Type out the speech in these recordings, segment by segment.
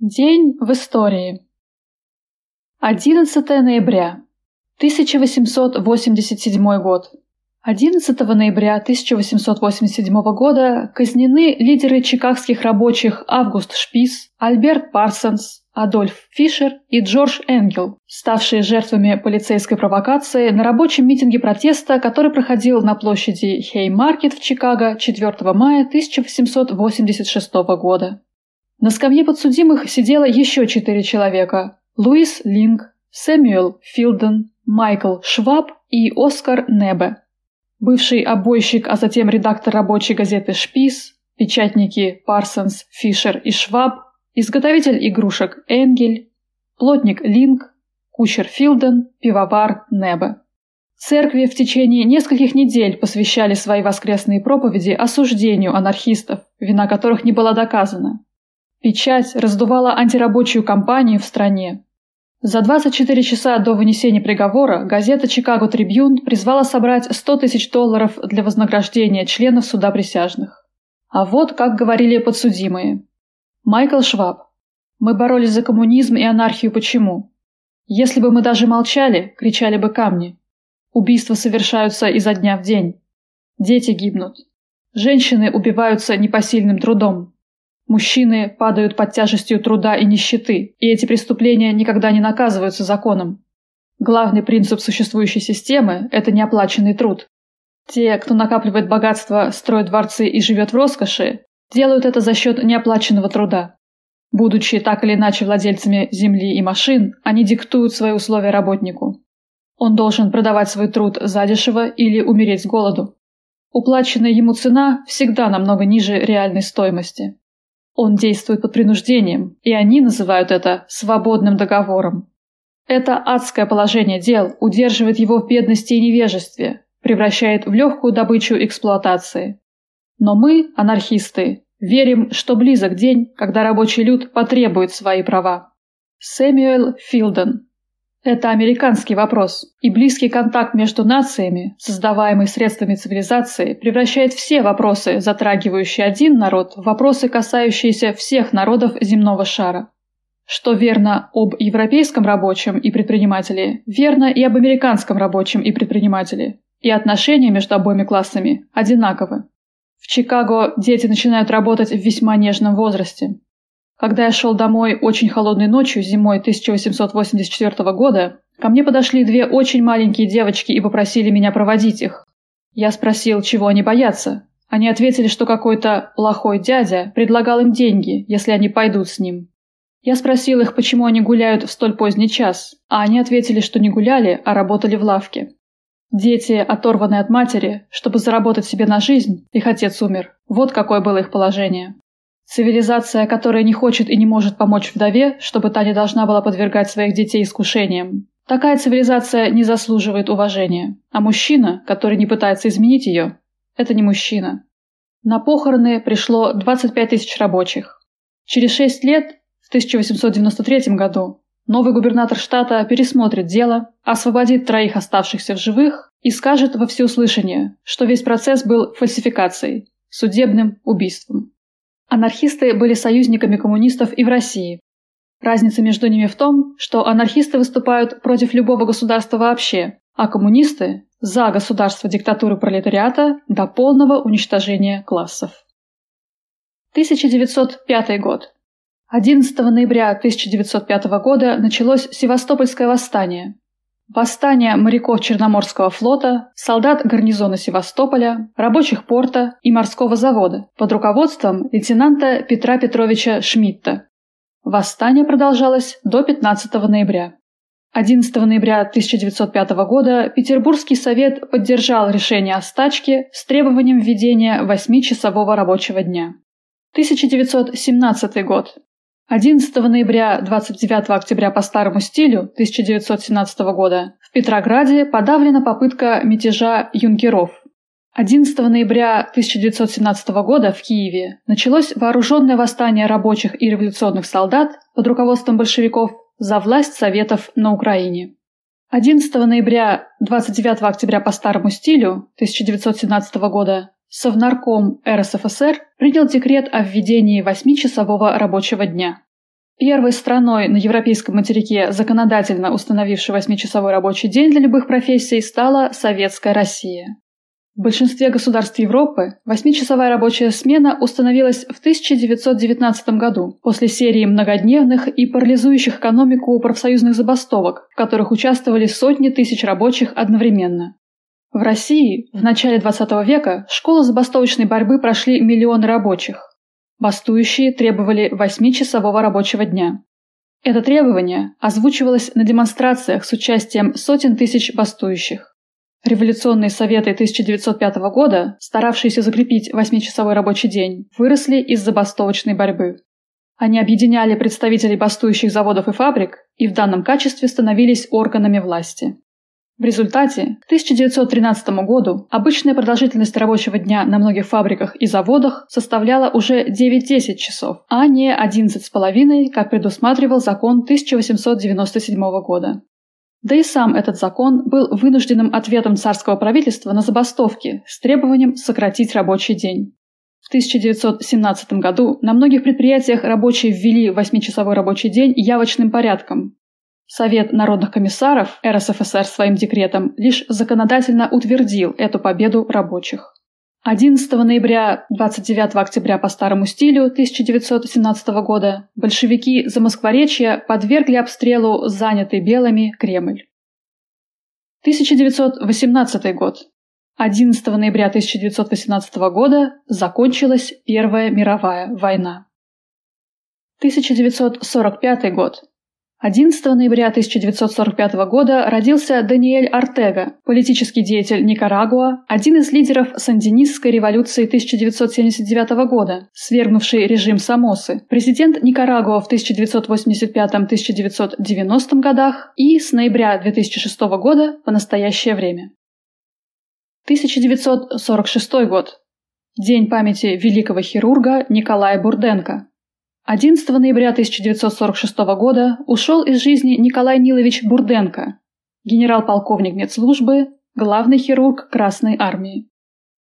День в истории. 11 ноября. 1887 год. 11 ноября 1887 года казнены лидеры чикагских рабочих Август Шпис, Альберт Парсонс, Адольф Фишер и Джордж Энгел, ставшие жертвами полицейской провокации на рабочем митинге протеста, который проходил на площади Хеймаркет в Чикаго 4 мая 1886 года. На скамье подсудимых сидело еще четыре человека – Луис Линг, Сэмюэл Филден, Майкл Шваб и Оскар Небе. Бывший обойщик, а затем редактор рабочей газеты «Шпис», печатники Парсонс, Фишер и Шваб, изготовитель игрушек Энгель, плотник Линг, кучер Филден, пивовар Небе. Церкви в течение нескольких недель посвящали свои воскресные проповеди осуждению анархистов, вина которых не была доказана. Печать раздувала антирабочую кампанию в стране. За 24 часа до вынесения приговора газета «Чикаго Трибьюн» призвала собрать 100 тысяч долларов для вознаграждения членов суда присяжных. А вот как говорили подсудимые. Майкл Шваб. Мы боролись за коммунизм и анархию почему? Если бы мы даже молчали, кричали бы камни. Убийства совершаются изо дня в день. Дети гибнут. Женщины убиваются непосильным трудом. Мужчины падают под тяжестью труда и нищеты, и эти преступления никогда не наказываются законом. Главный принцип существующей системы – это неоплаченный труд. Те, кто накапливает богатство, строит дворцы и живет в роскоши, делают это за счет неоплаченного труда. Будучи так или иначе владельцами земли и машин, они диктуют свои условия работнику. Он должен продавать свой труд задешево или умереть с голоду. Уплаченная ему цена всегда намного ниже реальной стоимости. Он действует под принуждением, и они называют это свободным договором. Это адское положение дел удерживает его в бедности и невежестве, превращает в легкую добычу эксплуатации. Но мы, анархисты, верим, что близок день, когда рабочий люд потребует свои права. Сэмюэл Филден это американский вопрос, и близкий контакт между нациями, создаваемый средствами цивилизации, превращает все вопросы, затрагивающие один народ, в вопросы, касающиеся всех народов земного шара. Что верно об европейском рабочем и предпринимателе, верно и об американском рабочем и предпринимателе. И отношения между обоими классами одинаковы. В Чикаго дети начинают работать в весьма нежном возрасте. Когда я шел домой очень холодной ночью зимой 1884 года, ко мне подошли две очень маленькие девочки и попросили меня проводить их. Я спросил, чего они боятся. Они ответили, что какой-то плохой дядя предлагал им деньги, если они пойдут с ним. Я спросил их, почему они гуляют в столь поздний час, а они ответили, что не гуляли, а работали в лавке. Дети, оторванные от матери, чтобы заработать себе на жизнь, их отец умер. Вот какое было их положение. Цивилизация, которая не хочет и не может помочь вдове, чтобы та не должна была подвергать своих детей искушениям. Такая цивилизация не заслуживает уважения. А мужчина, который не пытается изменить ее, это не мужчина. На похороны пришло 25 тысяч рабочих. Через 6 лет, в 1893 году, новый губернатор штата пересмотрит дело, освободит троих оставшихся в живых и скажет во всеуслышание, что весь процесс был фальсификацией, судебным убийством. Анархисты были союзниками коммунистов и в России. Разница между ними в том, что анархисты выступают против любого государства вообще, а коммунисты – за государство диктатуры пролетариата до полного уничтожения классов. 1905 год. 11 ноября 1905 года началось Севастопольское восстание, Восстание моряков Черноморского флота, солдат гарнизона Севастополя, рабочих порта и морского завода под руководством лейтенанта Петра Петровича Шмидта. Восстание продолжалось до 15 ноября. 11 ноября 1905 года Петербургский совет поддержал решение о стачке с требованием введения 8-часового рабочего дня. 1917 год. 11 ноября 29 октября по старому стилю 1917 года в Петрограде подавлена попытка мятежа юнкеров. 11 ноября 1917 года в Киеве началось вооруженное восстание рабочих и революционных солдат под руководством большевиков за власть Советов на Украине. 11 ноября 29 октября по старому стилю 1917 года Совнарком РСФСР принял декрет о введении восьмичасового рабочего дня. Первой страной на европейском материке, законодательно установившей восьмичасовой рабочий день для любых профессий, стала Советская Россия. В большинстве государств Европы восьмичасовая рабочая смена установилась в 1919 году после серии многодневных и парализующих экономику профсоюзных забастовок, в которых участвовали сотни тысяч рабочих одновременно. В России в начале XX века школу забастовочной борьбы прошли миллионы рабочих. Бастующие требовали восьмичасового рабочего дня. Это требование озвучивалось на демонстрациях с участием сотен тысяч бастующих. Революционные советы 1905 года, старавшиеся закрепить восьмичасовой рабочий день, выросли из забастовочной борьбы. Они объединяли представителей бастующих заводов и фабрик и в данном качестве становились органами власти. В результате к 1913 году обычная продолжительность рабочего дня на многих фабриках и заводах составляла уже 9-10 часов, а не 11,5, как предусматривал закон 1897 года. Да и сам этот закон был вынужденным ответом царского правительства на забастовки с требованием сократить рабочий день. В 1917 году на многих предприятиях рабочие ввели восьмичасовой рабочий день явочным порядком. Совет народных комиссаров РСФСР своим декретом лишь законодательно утвердил эту победу рабочих. 11 ноября 29 октября по старому стилю 1917 года большевики за Москворечье подвергли обстрелу занятый белыми Кремль. 1918 год. 11 ноября 1918 года закончилась Первая мировая война. 1945 год. 11 ноября 1945 года родился Даниэль Артега, политический деятель Никарагуа, один из лидеров сандинистской революции 1979 года, свергнувший режим Самосы, президент Никарагуа в 1985-1990 годах и с ноября 2006 года по настоящее время. 1946 год. День памяти великого хирурга Николая Бурденко, 11 ноября 1946 года ушел из жизни Николай Нилович Бурденко, генерал-полковник медслужбы, главный хирург Красной Армии.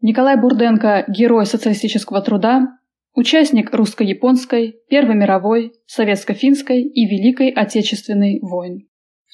Николай Бурденко – герой социалистического труда, участник русско-японской, Первой мировой, советско-финской и Великой Отечественной войн.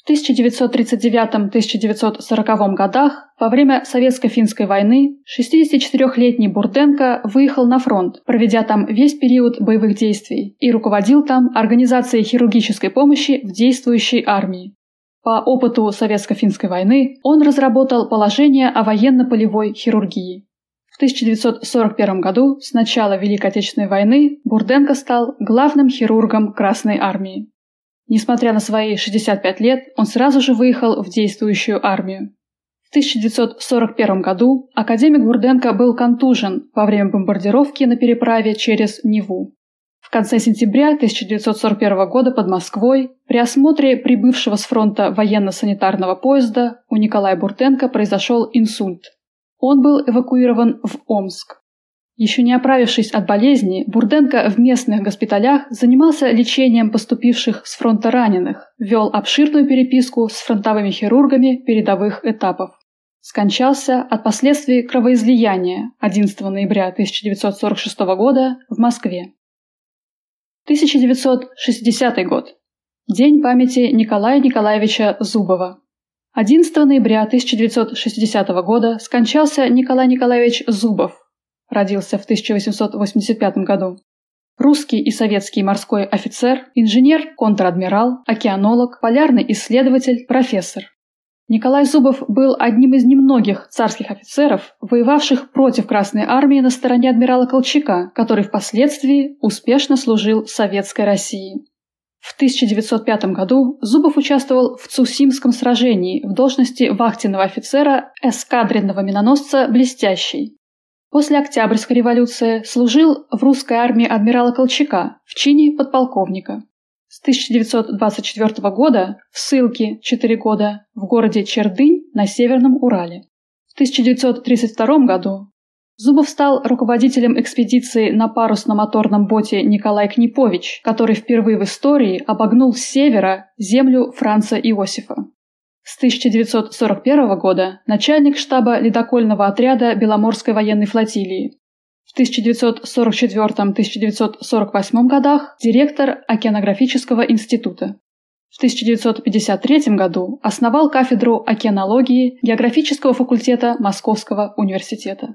В 1939-1940 годах, во время Советско-финской войны, 64-летний Бурденко выехал на фронт, проведя там весь период боевых действий, и руководил там организацией хирургической помощи в действующей армии. По опыту Советско-финской войны он разработал положение о военно-полевой хирургии. В 1941 году, с начала Великой Отечественной войны, Бурденко стал главным хирургом Красной армии. Несмотря на свои 65 лет, он сразу же выехал в действующую армию. В 1941 году академик Бурденко был контужен во время бомбардировки на переправе через Неву. В конце сентября 1941 года под Москвой при осмотре прибывшего с фронта военно-санитарного поезда у Николая Бурденко произошел инсульт. Он был эвакуирован в Омск. Еще не оправившись от болезни, Бурденко в местных госпиталях занимался лечением поступивших с фронта раненых, вел обширную переписку с фронтовыми хирургами передовых этапов. Скончался от последствий кровоизлияния 11 ноября 1946 года в Москве. 1960 год. День памяти Николая Николаевича Зубова. 11 ноября 1960 года скончался Николай Николаевич Зубов, родился в 1885 году. Русский и советский морской офицер, инженер, контр-адмирал, океанолог, полярный исследователь, профессор. Николай Зубов был одним из немногих царских офицеров, воевавших против Красной Армии на стороне адмирала Колчака, который впоследствии успешно служил Советской России. В 1905 году Зубов участвовал в Цусимском сражении в должности вахтенного офицера эскадренного миноносца «Блестящий», После Октябрьской революции служил в русской армии адмирала Колчака в чине подполковника. С 1924 года в ссылке 4 года в городе Чердынь на Северном Урале. В 1932 году Зубов стал руководителем экспедиции на парусно-моторном боте Николай Книпович, который впервые в истории обогнул с севера землю Франца Иосифа. С 1941 года начальник штаба ледокольного отряда Беломорской военной флотилии. В 1944-1948 годах директор Океанографического института. В 1953 году основал кафедру океанологии Географического факультета Московского университета.